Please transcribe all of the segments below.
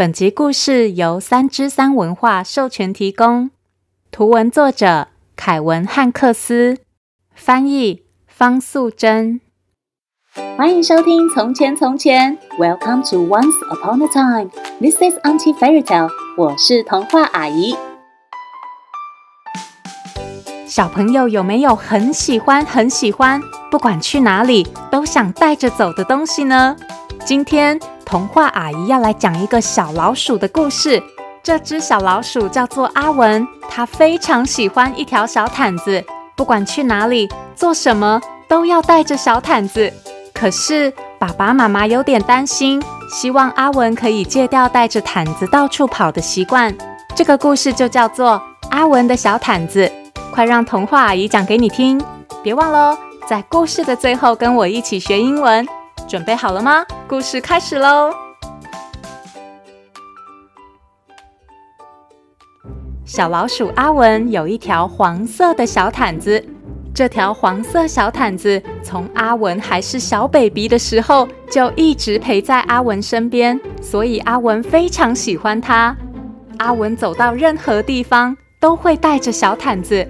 本集故事由三之三文化授权提供，图文作者凯文汉克斯，翻译方素珍。欢迎收听《从前从前》，Welcome to Once Upon a Time。This is Auntie Fairy Tale。我是童话阿姨。小朋友有没有很喜欢很喜欢，不管去哪里都想带着走的东西呢？今天。童话阿姨要来讲一个小老鼠的故事。这只小老鼠叫做阿文，它非常喜欢一条小毯子，不管去哪里做什么都要带着小毯子。可是爸爸妈妈有点担心，希望阿文可以戒掉带着毯子到处跑的习惯。这个故事就叫做《阿文的小毯子》。快让童话阿姨讲给你听！别忘了，在故事的最后跟我一起学英文。准备好了吗？故事开始喽！小老鼠阿文有一条黄色的小毯子，这条黄色小毯子从阿文还是小 baby 的时候就一直陪在阿文身边，所以阿文非常喜欢它。阿文走到任何地方都会带着小毯子，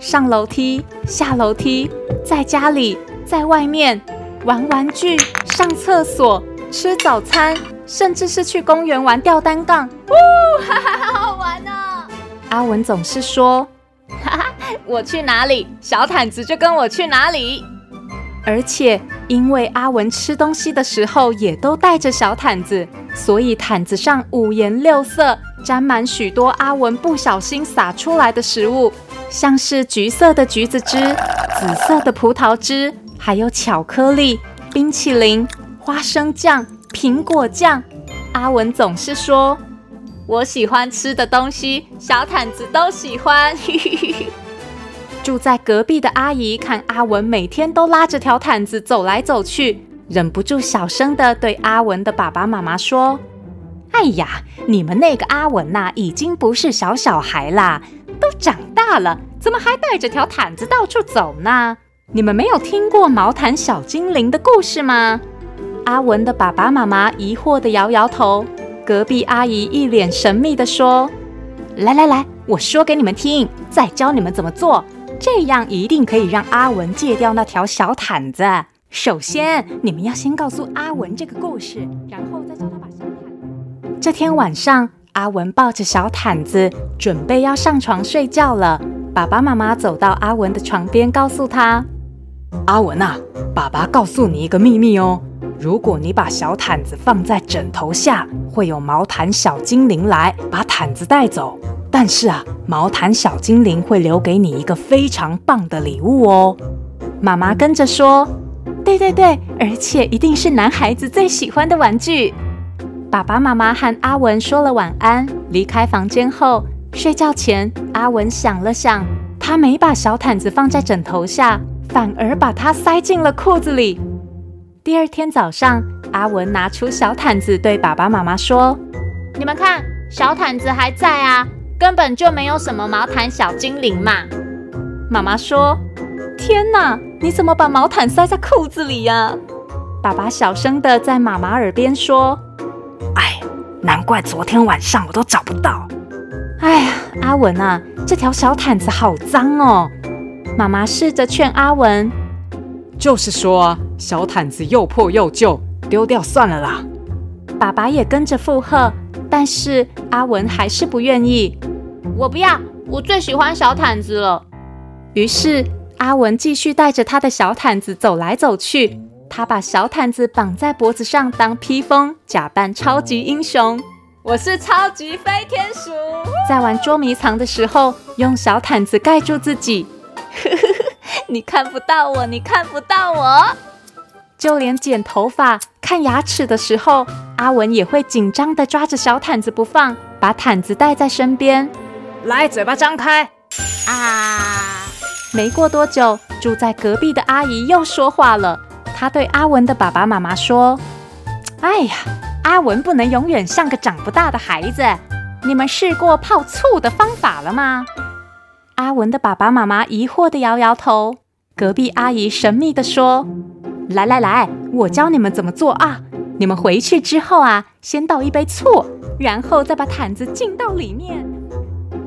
上楼梯、下楼梯，在家里、在外面。玩玩具、上厕所、吃早餐，甚至是去公园玩吊单杠，呜，哈哈，好好玩哦！阿文总是说：“哈哈，我去哪里，小毯子就跟我去哪里。”而且，因为阿文吃东西的时候也都带着小毯子，所以毯子上五颜六色，沾满许多阿文不小心洒出来的食物，像是橘色的橘子汁、紫色的葡萄汁。还有巧克力、冰淇淋、花生酱、苹果酱。阿文总是说：“我喜欢吃的东西，小毯子都喜欢。”住在隔壁的阿姨看阿文每天都拉着条毯子走来走去，忍不住小声地对阿文的爸爸妈妈说：“哎呀，你们那个阿文呐，已经不是小小孩啦，都长大了，怎么还带着条毯子到处走呢？”你们没有听过毛毯小精灵的故事吗？阿文的爸爸妈妈疑惑地摇摇头。隔壁阿姨一脸神秘地说：“来来来，我说给你们听，再教你们怎么做，这样一定可以让阿文戒掉那条小毯子。首先，你们要先告诉阿文这个故事，然后再教他把小毯……这天晚上，阿文抱着小毯子，准备要上床睡觉了。爸爸妈妈走到阿文的床边，告诉他。阿文啊，爸爸告诉你一个秘密哦。如果你把小毯子放在枕头下，会有毛毯小精灵来把毯子带走。但是啊，毛毯小精灵会留给你一个非常棒的礼物哦。妈妈跟着说：“对对对，而且一定是男孩子最喜欢的玩具。”爸爸妈妈和阿文说了晚安，离开房间后，睡觉前，阿文想了想，他没把小毯子放在枕头下。反而把它塞进了裤子里。第二天早上，阿文拿出小毯子，对爸爸妈妈说：“你们看，小毯子还在啊，根本就没有什么毛毯小精灵嘛。”妈妈说：“天哪，你怎么把毛毯塞在裤子里呀？”爸爸小声的在妈妈耳边说：“哎，难怪昨天晚上我都找不到。哎呀，阿文啊，这条小毯子好脏哦。”妈妈试着劝阿文：“就是说啊，小毯子又破又旧，丢掉算了啦。”爸爸也跟着附和，但是阿文还是不愿意。我不要，我最喜欢小毯子了。于是阿文继续带着他的小毯子走来走去。他把小毯子绑在脖子上当披风，假扮超级英雄。我是超级飞天鼠。在玩捉迷藏的时候，用小毯子盖住自己。你看不到我，你看不到我。就连剪头发、看牙齿的时候，阿文也会紧张地抓着小毯子不放，把毯子带在身边。来，嘴巴张开。啊！没过多久，住在隔壁的阿姨又说话了。她对阿文的爸爸妈妈说：“哎呀，阿文不能永远像个长不大的孩子。你们试过泡醋的方法了吗？”阿文的爸爸妈妈疑惑地摇摇头。隔壁阿姨神秘地说：“来来来，我教你们怎么做啊！你们回去之后啊，先倒一杯醋，然后再把毯子浸到里面。”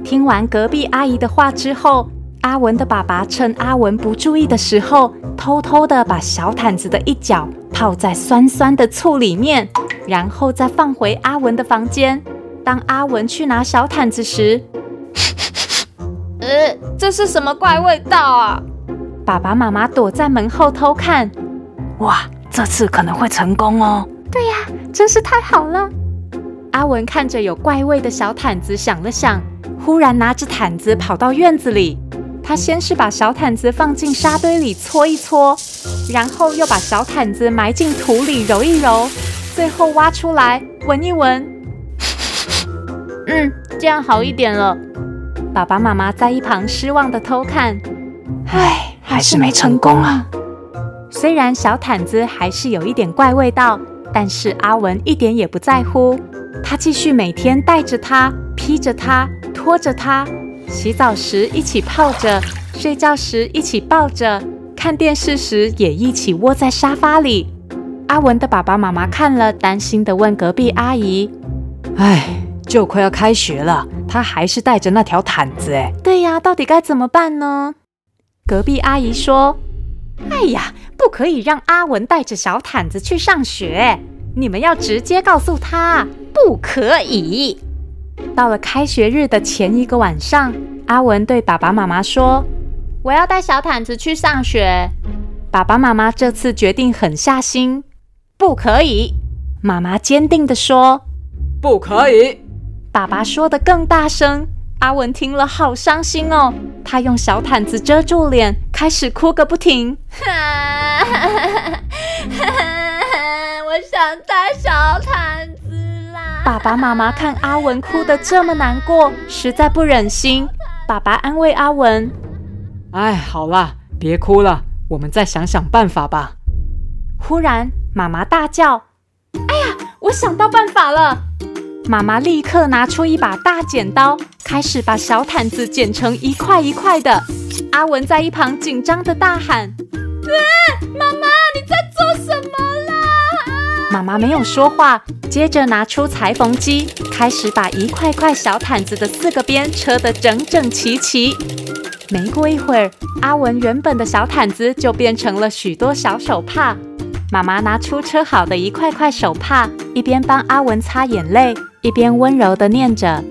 听完隔壁阿姨的话之后，阿文的爸爸趁阿文不注意的时候，偷偷的把小毯子的一角泡在酸酸的醋里面，然后再放回阿文的房间。当阿文去拿小毯子时，呃，这是什么怪味道啊？爸爸妈妈躲在门后偷看。哇，这次可能会成功哦。对呀，真是太好了。阿文看着有怪味的小毯子，想了想，忽然拿着毯子跑到院子里。他先是把小毯子放进沙堆里搓一搓，然后又把小毯子埋进土里揉一揉，最后挖出来闻一闻。嗯，这样好一点了。爸爸妈妈在一旁失望地偷看，唉，还是没成功啊。虽然小毯子还是有一点怪味道，但是阿文一点也不在乎。他继续每天带着它，披着它，拖着它，洗澡时一起泡着，睡觉时一起抱着，看电视时也一起窝在沙发里。阿文的爸爸妈妈看了，担心地问隔壁阿姨：“唉。”就快要开学了，他还是带着那条毯子哎。对呀，到底该怎么办呢？隔壁阿姨说：“哎呀，不可以让阿文带着小毯子去上学，你们要直接告诉他不可以。”到了开学日的前一个晚上，阿文对爸爸妈妈说：“我要带小毯子去上学。”爸爸妈妈这次决定狠下心：“不可以！”妈妈坚定地说：“不可以。”爸爸说的更大声，阿文听了好伤心哦。他用小毯子遮住脸，开始哭个不停。我想带小毯子啦！爸爸妈妈看阿文哭得这么难过，实在不忍心。爸爸安慰阿文：“哎，好啦，别哭了，我们再想想办法吧。”忽然，妈妈大叫：“哎呀，我想到办法了！”妈妈立刻拿出一把大剪刀，开始把小毯子剪成一块一块的。阿文在一旁紧张地大喊：“啊，妈妈，你在做什么啦？”妈妈没有说话，接着拿出裁缝机，开始把一块块小毯子的四个边车得整整齐齐。没过一会儿，阿文原本的小毯子就变成了许多小手帕。妈妈拿出车好的一块块手帕，一边帮阿文擦眼泪。一边温柔地念着：“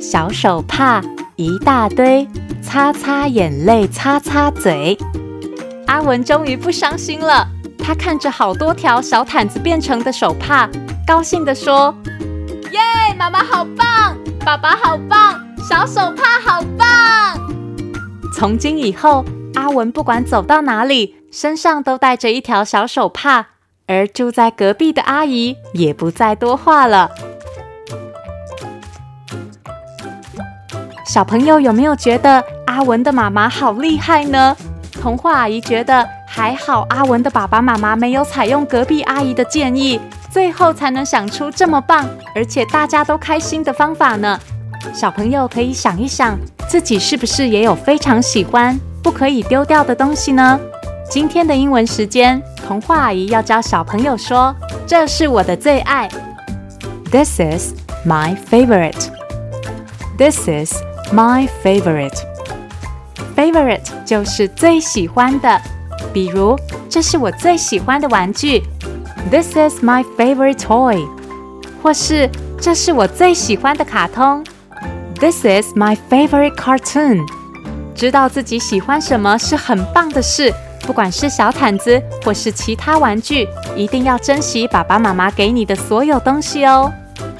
小手帕一大堆，擦擦眼泪，擦擦嘴。”阿文终于不伤心了。他看着好多条小毯子变成的手帕，高兴地说：“耶！妈妈好棒，爸爸好棒，小手帕好棒！”从今以后，阿文不管走到哪里，身上都带着一条小手帕，而住在隔壁的阿姨也不再多话了。小朋友有没有觉得阿文的妈妈好厉害呢？童话阿姨觉得还好，阿文的爸爸妈妈没有采用隔壁阿姨的建议，最后才能想出这么棒而且大家都开心的方法呢。小朋友可以想一想，自己是不是也有非常喜欢、不可以丢掉的东西呢？今天的英文时间，童话阿姨要教小朋友说：“这是我的最爱。” This is my favorite. This is My favorite, favorite 就是最喜欢的。比如，这是我最喜欢的玩具。This is my favorite toy。或是，这是我最喜欢的卡通。This is my favorite cartoon。知道自己喜欢什么是很棒的事。不管是小毯子或是其他玩具，一定要珍惜爸爸妈妈给你的所有东西哦。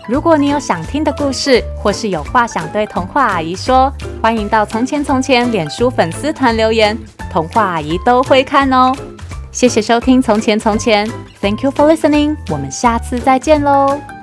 如果你有想听的故事，或是有话想对童话阿姨说，欢迎到《从前从前》脸书粉丝团留言，童话阿姨都会看哦。谢谢收听《从前从前》，Thank you for listening，我们下次再见喽。